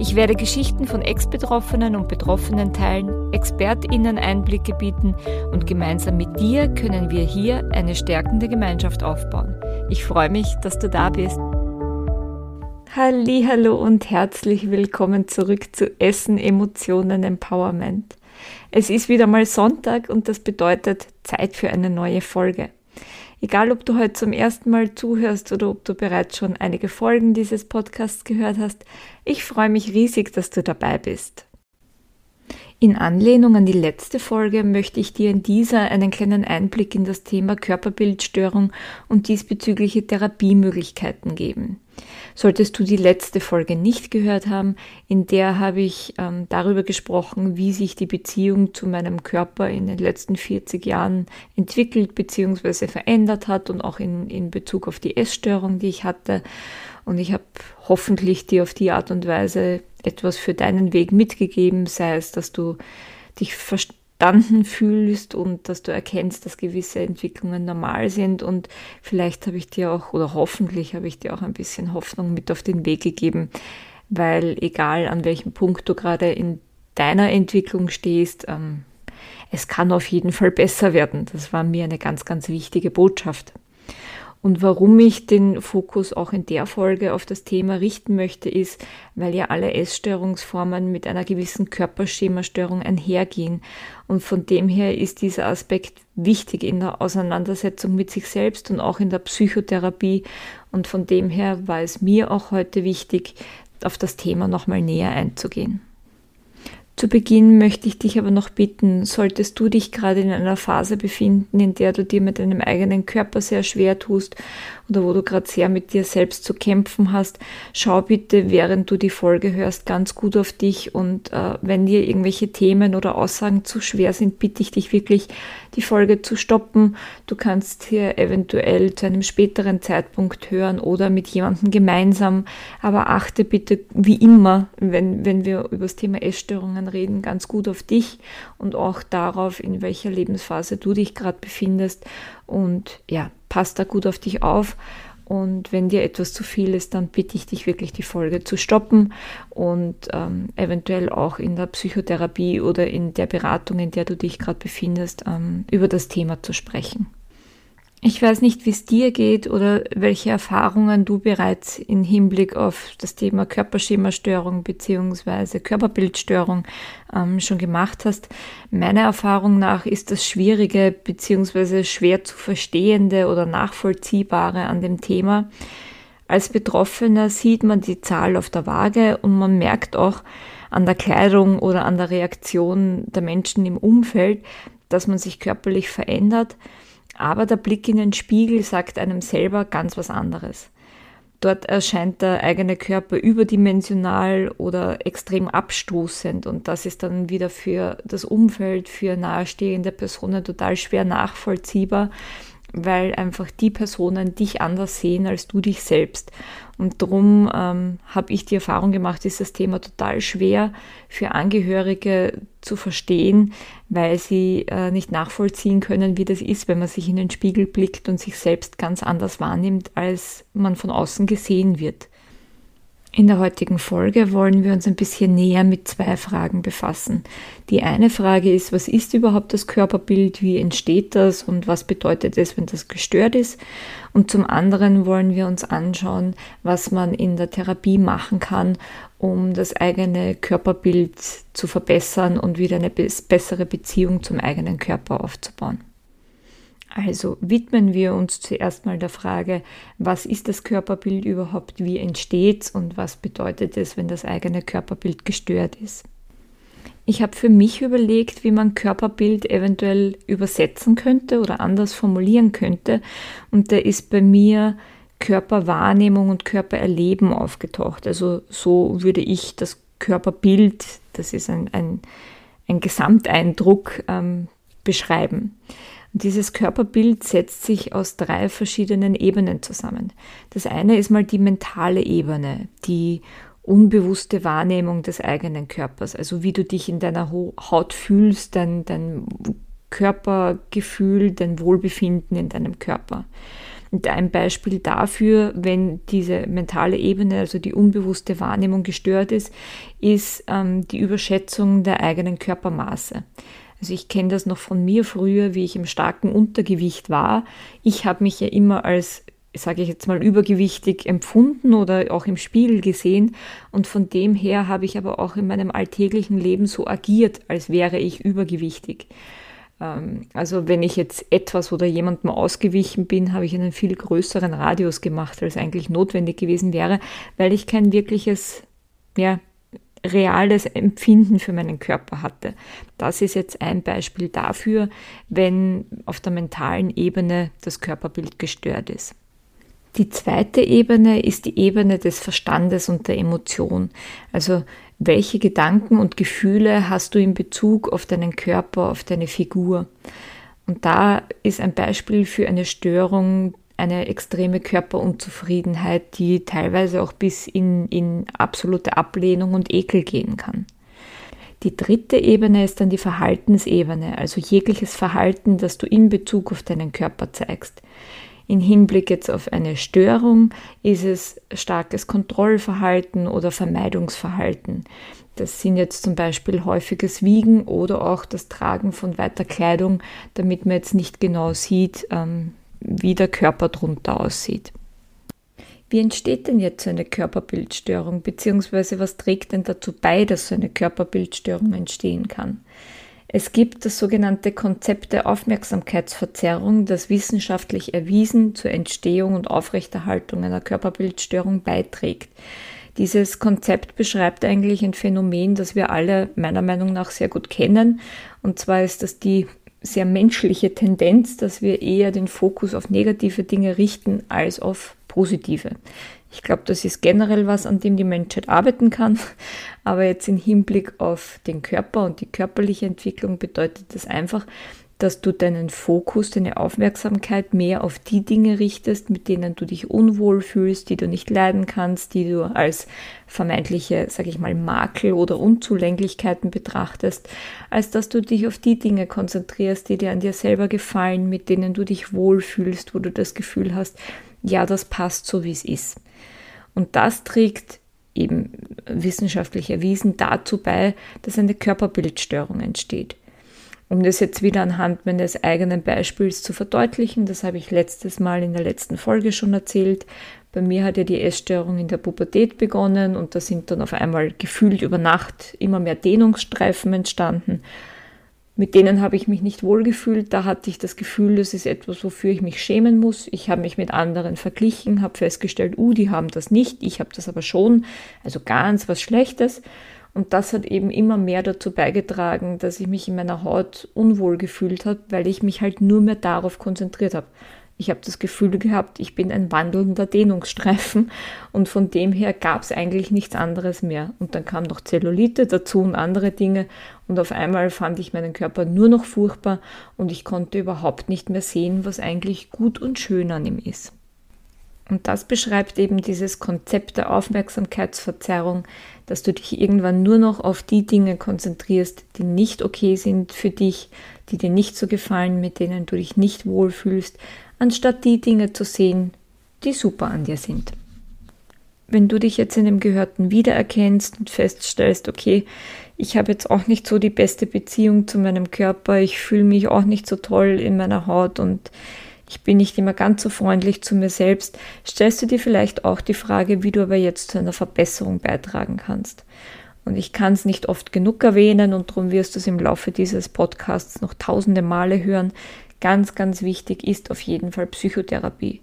Ich werde Geschichten von Ex-Betroffenen und Betroffenen teilen, ExpertInnen Einblicke bieten und gemeinsam mit dir können wir hier eine stärkende Gemeinschaft aufbauen. Ich freue mich, dass du da bist. Hallo und herzlich willkommen zurück zu Essen, Emotionen, Empowerment. Es ist wieder mal Sonntag und das bedeutet Zeit für eine neue Folge. Egal, ob du heute zum ersten Mal zuhörst oder ob du bereits schon einige Folgen dieses Podcasts gehört hast, ich freue mich riesig, dass du dabei bist. In Anlehnung an die letzte Folge möchte ich dir in dieser einen kleinen Einblick in das Thema Körperbildstörung und diesbezügliche Therapiemöglichkeiten geben. Solltest du die letzte Folge nicht gehört haben, in der habe ich ähm, darüber gesprochen, wie sich die Beziehung zu meinem Körper in den letzten 40 Jahren entwickelt bzw. verändert hat und auch in, in Bezug auf die Essstörung, die ich hatte. Und ich habe hoffentlich dir auf die Art und Weise etwas für deinen Weg mitgegeben, sei es, dass du dich verstanden fühlst und dass du erkennst, dass gewisse Entwicklungen normal sind und vielleicht habe ich dir auch oder hoffentlich habe ich dir auch ein bisschen Hoffnung mit auf den Weg gegeben, weil egal an welchem Punkt du gerade in deiner Entwicklung stehst, ähm, es kann auf jeden Fall besser werden. Das war mir eine ganz, ganz wichtige Botschaft. Und warum ich den Fokus auch in der Folge auf das Thema richten möchte, ist, weil ja alle Essstörungsformen mit einer gewissen Körperschemastörung einhergehen. Und von dem her ist dieser Aspekt wichtig in der Auseinandersetzung mit sich selbst und auch in der Psychotherapie. Und von dem her war es mir auch heute wichtig, auf das Thema nochmal näher einzugehen. Zu Beginn möchte ich dich aber noch bitten, solltest du dich gerade in einer Phase befinden, in der du dir mit deinem eigenen Körper sehr schwer tust oder wo du gerade sehr mit dir selbst zu kämpfen hast, schau bitte, während du die Folge hörst, ganz gut auf dich und äh, wenn dir irgendwelche Themen oder Aussagen zu schwer sind, bitte ich dich wirklich, die Folge zu stoppen. Du kannst hier eventuell zu einem späteren Zeitpunkt hören oder mit jemandem gemeinsam, aber achte bitte wie immer, wenn, wenn wir über das Thema Essstörungen reden, ganz gut auf dich und auch darauf, in welcher Lebensphase du dich gerade befindest und ja, pass da gut auf dich auf. Und wenn dir etwas zu viel ist, dann bitte ich dich wirklich, die Folge zu stoppen und ähm, eventuell auch in der Psychotherapie oder in der Beratung, in der du dich gerade befindest, ähm, über das Thema zu sprechen. Ich weiß nicht, wie es dir geht oder welche Erfahrungen du bereits im Hinblick auf das Thema Körperschemastörung bzw. Körperbildstörung ähm, schon gemacht hast. Meiner Erfahrung nach ist das Schwierige bzw. schwer zu verstehende oder nachvollziehbare an dem Thema. Als Betroffener sieht man die Zahl auf der Waage und man merkt auch an der Kleidung oder an der Reaktion der Menschen im Umfeld, dass man sich körperlich verändert. Aber der Blick in den Spiegel sagt einem selber ganz was anderes. Dort erscheint der eigene Körper überdimensional oder extrem abstoßend und das ist dann wieder für das Umfeld, für nahestehende Personen total schwer nachvollziehbar, weil einfach die Personen dich anders sehen als du dich selbst. Und darum ähm, habe ich die Erfahrung gemacht, ist das Thema total schwer für Angehörige zu verstehen, weil sie äh, nicht nachvollziehen können, wie das ist, wenn man sich in den Spiegel blickt und sich selbst ganz anders wahrnimmt, als man von außen gesehen wird. In der heutigen Folge wollen wir uns ein bisschen näher mit zwei Fragen befassen. Die eine Frage ist, was ist überhaupt das Körperbild, wie entsteht das und was bedeutet es, wenn das gestört ist? Und zum anderen wollen wir uns anschauen, was man in der Therapie machen kann, um das eigene Körperbild zu verbessern und wieder eine bessere Beziehung zum eigenen Körper aufzubauen. Also widmen wir uns zuerst mal der Frage, was ist das Körperbild überhaupt, wie entsteht es und was bedeutet es, wenn das eigene Körperbild gestört ist. Ich habe für mich überlegt, wie man Körperbild eventuell übersetzen könnte oder anders formulieren könnte. Und da ist bei mir Körperwahrnehmung und Körpererleben aufgetaucht. Also so würde ich das Körperbild, das ist ein, ein, ein Gesamteindruck, ähm, beschreiben. Dieses Körperbild setzt sich aus drei verschiedenen Ebenen zusammen. Das eine ist mal die mentale Ebene, die unbewusste Wahrnehmung des eigenen Körpers, also wie du dich in deiner Haut fühlst, dein, dein Körpergefühl, dein Wohlbefinden in deinem Körper. Und ein Beispiel dafür, wenn diese mentale Ebene, also die unbewusste Wahrnehmung gestört ist, ist ähm, die Überschätzung der eigenen Körpermaße. Also ich kenne das noch von mir früher, wie ich im starken Untergewicht war. Ich habe mich ja immer als, sage ich jetzt mal, übergewichtig empfunden oder auch im Spiegel gesehen. Und von dem her habe ich aber auch in meinem alltäglichen Leben so agiert, als wäre ich übergewichtig. Ähm, also wenn ich jetzt etwas oder jemandem ausgewichen bin, habe ich einen viel größeren Radius gemacht, als eigentlich notwendig gewesen wäre, weil ich kein wirkliches, ja, reales Empfinden für meinen Körper hatte. Das ist jetzt ein Beispiel dafür, wenn auf der mentalen Ebene das Körperbild gestört ist. Die zweite Ebene ist die Ebene des Verstandes und der Emotion. Also welche Gedanken und Gefühle hast du in Bezug auf deinen Körper, auf deine Figur? Und da ist ein Beispiel für eine Störung eine extreme Körperunzufriedenheit, die teilweise auch bis in, in absolute Ablehnung und Ekel gehen kann. Die dritte Ebene ist dann die Verhaltensebene, also jegliches Verhalten, das du in Bezug auf deinen Körper zeigst. In Hinblick jetzt auf eine Störung ist es starkes Kontrollverhalten oder Vermeidungsverhalten. Das sind jetzt zum Beispiel häufiges Wiegen oder auch das Tragen von weiter Kleidung, damit man jetzt nicht genau sieht, ähm, wie der Körper drunter aussieht. Wie entsteht denn jetzt so eine Körperbildstörung, beziehungsweise was trägt denn dazu bei, dass so eine Körperbildstörung entstehen kann? Es gibt das sogenannte Konzept der Aufmerksamkeitsverzerrung, das wissenschaftlich erwiesen zur Entstehung und Aufrechterhaltung einer Körperbildstörung beiträgt. Dieses Konzept beschreibt eigentlich ein Phänomen, das wir alle meiner Meinung nach sehr gut kennen. Und zwar ist das die sehr menschliche Tendenz, dass wir eher den Fokus auf negative Dinge richten als auf positive. Ich glaube, das ist generell was, an dem die Menschheit arbeiten kann. Aber jetzt im Hinblick auf den Körper und die körperliche Entwicklung bedeutet das einfach, dass du deinen Fokus, deine Aufmerksamkeit mehr auf die Dinge richtest, mit denen du dich unwohl fühlst, die du nicht leiden kannst, die du als vermeintliche, sage ich mal, Makel oder Unzulänglichkeiten betrachtest, als dass du dich auf die Dinge konzentrierst, die dir an dir selber gefallen, mit denen du dich wohlfühlst, wo du das Gefühl hast, ja, das passt so, wie es ist. Und das trägt eben wissenschaftlich erwiesen dazu bei, dass eine Körperbildstörung entsteht. Um das jetzt wieder anhand meines eigenen Beispiels zu verdeutlichen, das habe ich letztes Mal in der letzten Folge schon erzählt. Bei mir hat ja die Essstörung in der Pubertät begonnen und da sind dann auf einmal gefühlt über Nacht immer mehr Dehnungsstreifen entstanden mit denen habe ich mich nicht wohlgefühlt. Da hatte ich das Gefühl, das ist etwas, wofür ich mich schämen muss. Ich habe mich mit anderen verglichen, habe festgestellt, uh, die haben das nicht, ich habe das aber schon. Also ganz was Schlechtes. Und das hat eben immer mehr dazu beigetragen, dass ich mich in meiner Haut unwohl gefühlt habe, weil ich mich halt nur mehr darauf konzentriert habe. Ich habe das Gefühl gehabt, ich bin ein wandelnder Dehnungsstreifen und von dem her gab es eigentlich nichts anderes mehr. Und dann kam noch Zellulite dazu und andere Dinge und auf einmal fand ich meinen Körper nur noch furchtbar und ich konnte überhaupt nicht mehr sehen, was eigentlich gut und schön an ihm ist. Und das beschreibt eben dieses Konzept der Aufmerksamkeitsverzerrung, dass du dich irgendwann nur noch auf die Dinge konzentrierst, die nicht okay sind für dich, die dir nicht so gefallen, mit denen du dich nicht wohlfühlst, anstatt die Dinge zu sehen, die super an dir sind. Wenn du dich jetzt in dem Gehörten wiedererkennst und feststellst, okay, ich habe jetzt auch nicht so die beste Beziehung zu meinem Körper, ich fühle mich auch nicht so toll in meiner Haut und ich bin nicht immer ganz so freundlich zu mir selbst, stellst du dir vielleicht auch die Frage, wie du aber jetzt zu einer Verbesserung beitragen kannst. Und ich kann es nicht oft genug erwähnen und darum wirst du es im Laufe dieses Podcasts noch tausende Male hören. Ganz, ganz wichtig ist auf jeden Fall Psychotherapie.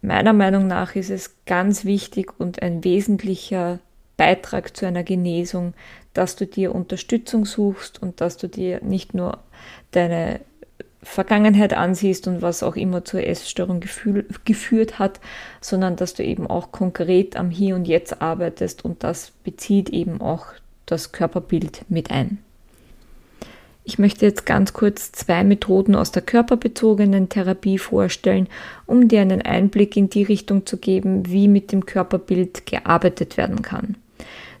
Meiner Meinung nach ist es ganz wichtig und ein wesentlicher Beitrag zu einer Genesung, dass du dir Unterstützung suchst und dass du dir nicht nur deine Vergangenheit ansiehst und was auch immer zur Essstörung gefühl, geführt hat, sondern dass du eben auch konkret am Hier und Jetzt arbeitest und das bezieht eben auch das Körperbild mit ein. Ich möchte jetzt ganz kurz zwei Methoden aus der körperbezogenen Therapie vorstellen, um dir einen Einblick in die Richtung zu geben, wie mit dem Körperbild gearbeitet werden kann.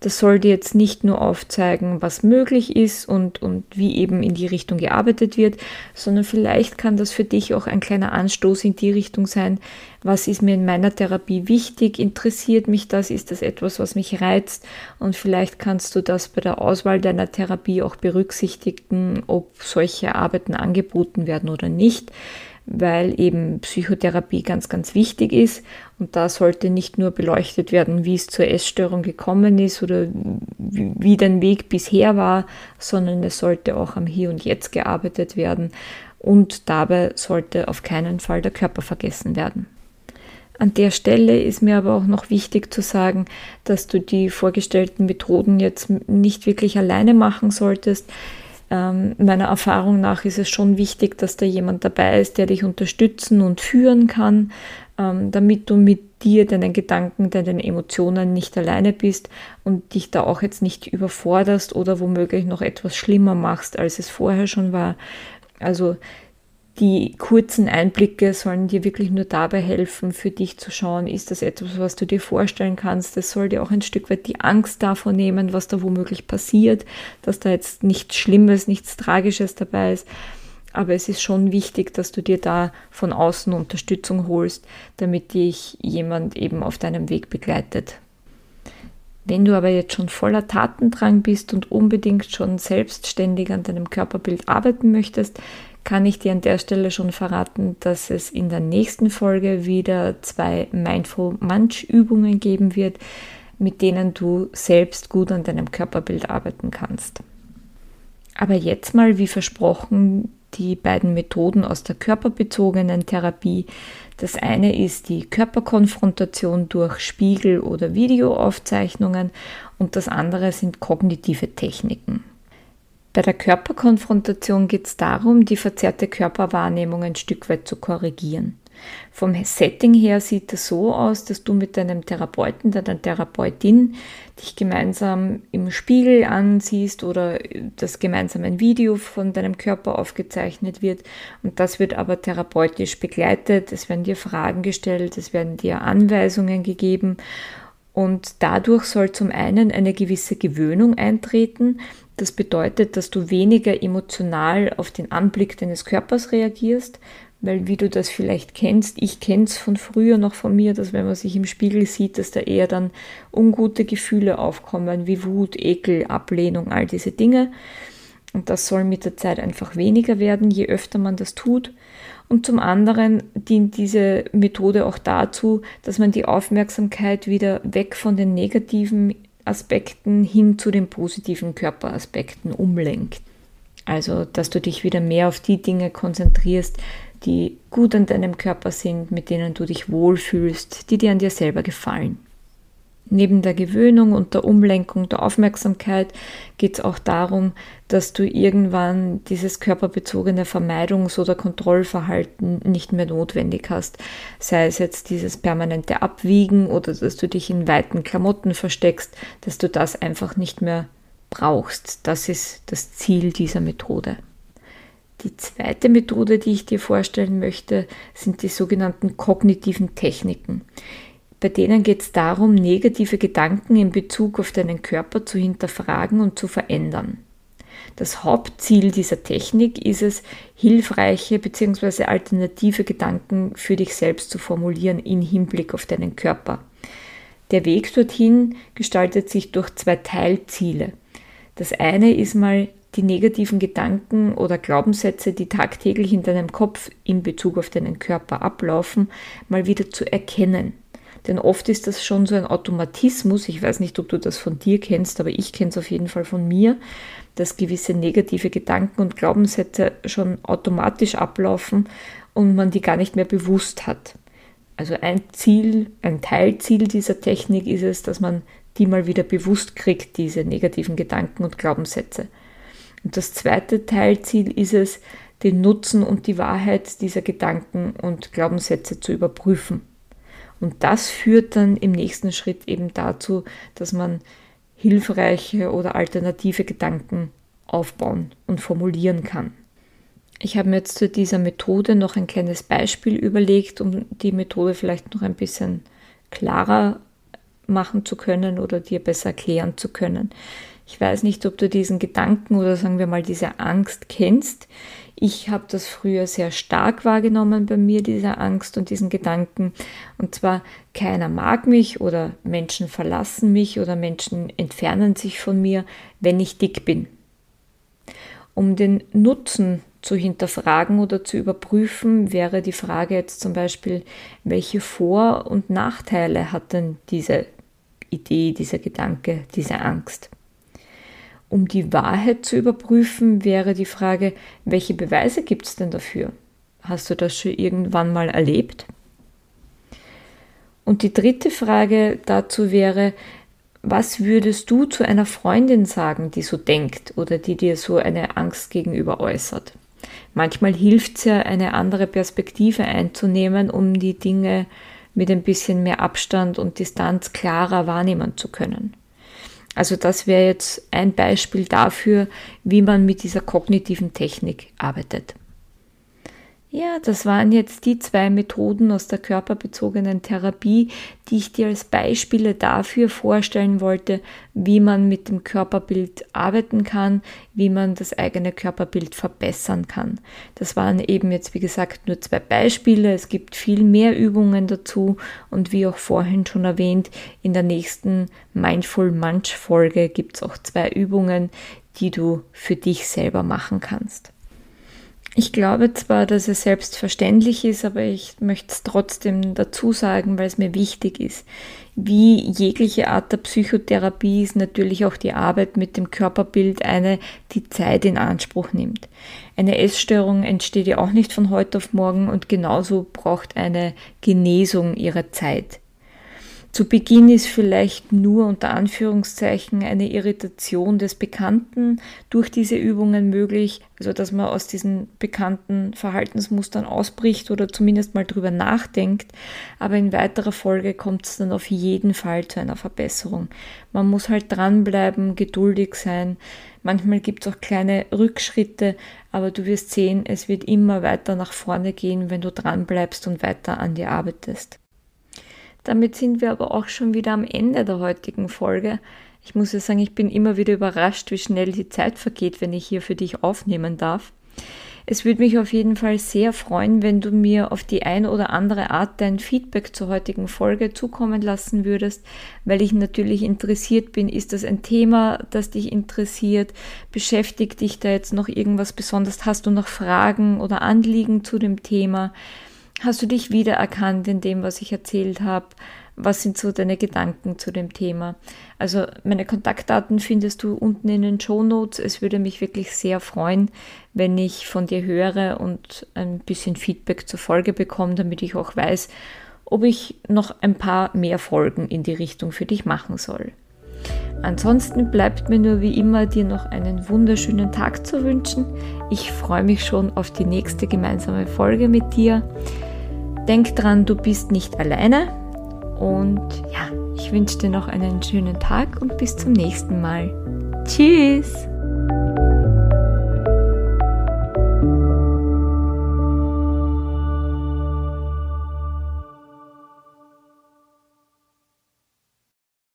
Das soll dir jetzt nicht nur aufzeigen, was möglich ist und, und wie eben in die Richtung gearbeitet wird, sondern vielleicht kann das für dich auch ein kleiner Anstoß in die Richtung sein, was ist mir in meiner Therapie wichtig, interessiert mich das, ist das etwas, was mich reizt und vielleicht kannst du das bei der Auswahl deiner Therapie auch berücksichtigen, ob solche Arbeiten angeboten werden oder nicht weil eben Psychotherapie ganz, ganz wichtig ist. Und da sollte nicht nur beleuchtet werden, wie es zur Essstörung gekommen ist oder wie dein Weg bisher war, sondern es sollte auch am Hier und Jetzt gearbeitet werden. Und dabei sollte auf keinen Fall der Körper vergessen werden. An der Stelle ist mir aber auch noch wichtig zu sagen, dass du die vorgestellten Methoden jetzt nicht wirklich alleine machen solltest. Ähm, meiner Erfahrung nach ist es schon wichtig, dass da jemand dabei ist, der dich unterstützen und führen kann, damit du mit dir, deinen Gedanken, deinen Emotionen nicht alleine bist und dich da auch jetzt nicht überforderst oder womöglich noch etwas schlimmer machst, als es vorher schon war. Also die kurzen Einblicke sollen dir wirklich nur dabei helfen, für dich zu schauen, ist das etwas, was du dir vorstellen kannst. Das soll dir auch ein Stück weit die Angst davon nehmen, was da womöglich passiert, dass da jetzt nichts Schlimmes, nichts Tragisches dabei ist. Aber es ist schon wichtig, dass du dir da von außen Unterstützung holst, damit dich jemand eben auf deinem Weg begleitet. Wenn du aber jetzt schon voller Tatendrang bist und unbedingt schon selbstständig an deinem Körperbild arbeiten möchtest, kann ich dir an der Stelle schon verraten, dass es in der nächsten Folge wieder zwei Mindful Munch Übungen geben wird, mit denen du selbst gut an deinem Körperbild arbeiten kannst. Aber jetzt mal, wie versprochen, die beiden Methoden aus der körperbezogenen Therapie. Das eine ist die Körperkonfrontation durch Spiegel- oder Videoaufzeichnungen und das andere sind kognitive Techniken. Bei der Körperkonfrontation geht es darum, die verzerrte Körperwahrnehmung ein Stück weit zu korrigieren. Vom Setting her sieht es so aus, dass du mit deinem Therapeuten, deiner Therapeutin dich gemeinsam im Spiegel ansiehst oder das gemeinsam ein Video von deinem Körper aufgezeichnet wird. Und das wird aber therapeutisch begleitet. Es werden dir Fragen gestellt, es werden dir Anweisungen gegeben. Und dadurch soll zum einen eine gewisse Gewöhnung eintreten, das bedeutet, dass du weniger emotional auf den Anblick deines Körpers reagierst, weil wie du das vielleicht kennst, ich kenne es von früher noch von mir, dass wenn man sich im Spiegel sieht, dass da eher dann ungute Gefühle aufkommen, wie Wut, Ekel, Ablehnung, all diese Dinge. Und das soll mit der Zeit einfach weniger werden, je öfter man das tut. Und zum anderen dient diese Methode auch dazu, dass man die Aufmerksamkeit wieder weg von den negativen Aspekten hin zu den positiven Körperaspekten umlenkt. Also, dass du dich wieder mehr auf die Dinge konzentrierst, die gut an deinem Körper sind, mit denen du dich wohlfühlst, die dir an dir selber gefallen. Neben der Gewöhnung und der Umlenkung der Aufmerksamkeit geht es auch darum, dass du irgendwann dieses körperbezogene Vermeidungs- oder Kontrollverhalten nicht mehr notwendig hast. Sei es jetzt dieses permanente Abwiegen oder dass du dich in weiten Klamotten versteckst, dass du das einfach nicht mehr brauchst. Das ist das Ziel dieser Methode. Die zweite Methode, die ich dir vorstellen möchte, sind die sogenannten kognitiven Techniken. Bei denen geht es darum, negative Gedanken in Bezug auf deinen Körper zu hinterfragen und zu verändern. Das Hauptziel dieser Technik ist es, hilfreiche bzw. alternative Gedanken für dich selbst zu formulieren in Hinblick auf deinen Körper. Der Weg dorthin gestaltet sich durch zwei Teilziele. Das eine ist mal die negativen Gedanken oder Glaubenssätze, die tagtäglich in deinem Kopf in Bezug auf deinen Körper ablaufen, mal wieder zu erkennen. Denn oft ist das schon so ein Automatismus. Ich weiß nicht, ob du das von dir kennst, aber ich kenne es auf jeden Fall von mir, dass gewisse negative Gedanken und Glaubenssätze schon automatisch ablaufen und man die gar nicht mehr bewusst hat. Also ein Ziel, ein Teilziel dieser Technik ist es, dass man die mal wieder bewusst kriegt, diese negativen Gedanken und Glaubenssätze. Und das zweite Teilziel ist es, den Nutzen und die Wahrheit dieser Gedanken und Glaubenssätze zu überprüfen. Und das führt dann im nächsten Schritt eben dazu, dass man hilfreiche oder alternative Gedanken aufbauen und formulieren kann. Ich habe mir jetzt zu dieser Methode noch ein kleines Beispiel überlegt, um die Methode vielleicht noch ein bisschen klarer machen zu können oder dir besser erklären zu können. Ich weiß nicht, ob du diesen Gedanken oder sagen wir mal diese Angst kennst. Ich habe das früher sehr stark wahrgenommen bei mir, diese Angst und diesen Gedanken. Und zwar, keiner mag mich oder Menschen verlassen mich oder Menschen entfernen sich von mir, wenn ich dick bin. Um den Nutzen zu hinterfragen oder zu überprüfen, wäre die Frage jetzt zum Beispiel, welche Vor- und Nachteile hat denn diese Idee, dieser Gedanke, diese Angst? Um die Wahrheit zu überprüfen, wäre die Frage, welche Beweise gibt es denn dafür? Hast du das schon irgendwann mal erlebt? Und die dritte Frage dazu wäre, was würdest du zu einer Freundin sagen, die so denkt oder die dir so eine Angst gegenüber äußert? Manchmal hilft es ja, eine andere Perspektive einzunehmen, um die Dinge mit ein bisschen mehr Abstand und Distanz klarer wahrnehmen zu können. Also das wäre jetzt ein Beispiel dafür, wie man mit dieser kognitiven Technik arbeitet. Ja, das waren jetzt die zwei Methoden aus der körperbezogenen Therapie, die ich dir als Beispiele dafür vorstellen wollte, wie man mit dem Körperbild arbeiten kann, wie man das eigene Körperbild verbessern kann. Das waren eben jetzt, wie gesagt, nur zwei Beispiele. Es gibt viel mehr Übungen dazu und wie auch vorhin schon erwähnt, in der nächsten Mindful Munch Folge gibt es auch zwei Übungen, die du für dich selber machen kannst. Ich glaube zwar, dass es selbstverständlich ist, aber ich möchte es trotzdem dazu sagen, weil es mir wichtig ist. Wie jegliche Art der Psychotherapie ist natürlich auch die Arbeit mit dem Körperbild eine, die Zeit in Anspruch nimmt. Eine Essstörung entsteht ja auch nicht von heute auf morgen und genauso braucht eine Genesung ihre Zeit. Zu Beginn ist vielleicht nur unter Anführungszeichen eine Irritation des Bekannten durch diese Übungen möglich, also dass man aus diesen bekannten Verhaltensmustern ausbricht oder zumindest mal drüber nachdenkt. Aber in weiterer Folge kommt es dann auf jeden Fall zu einer Verbesserung. Man muss halt dranbleiben, geduldig sein. Manchmal gibt es auch kleine Rückschritte, aber du wirst sehen, es wird immer weiter nach vorne gehen, wenn du dranbleibst und weiter an dir arbeitest. Damit sind wir aber auch schon wieder am Ende der heutigen Folge. Ich muss ja sagen, ich bin immer wieder überrascht, wie schnell die Zeit vergeht, wenn ich hier für dich aufnehmen darf. Es würde mich auf jeden Fall sehr freuen, wenn du mir auf die eine oder andere Art dein Feedback zur heutigen Folge zukommen lassen würdest, weil ich natürlich interessiert bin. Ist das ein Thema, das dich interessiert? Beschäftigt dich da jetzt noch irgendwas besonders? Hast du noch Fragen oder Anliegen zu dem Thema? Hast du dich wiedererkannt in dem, was ich erzählt habe? Was sind so deine Gedanken zu dem Thema? Also meine Kontaktdaten findest du unten in den Show Notes. Es würde mich wirklich sehr freuen, wenn ich von dir höre und ein bisschen Feedback zur Folge bekomme, damit ich auch weiß, ob ich noch ein paar mehr Folgen in die Richtung für dich machen soll. Ansonsten bleibt mir nur wie immer dir noch einen wunderschönen Tag zu wünschen. Ich freue mich schon auf die nächste gemeinsame Folge mit dir. Denk dran, du bist nicht alleine. Und ja, ich wünsche dir noch einen schönen Tag und bis zum nächsten Mal. Tschüss!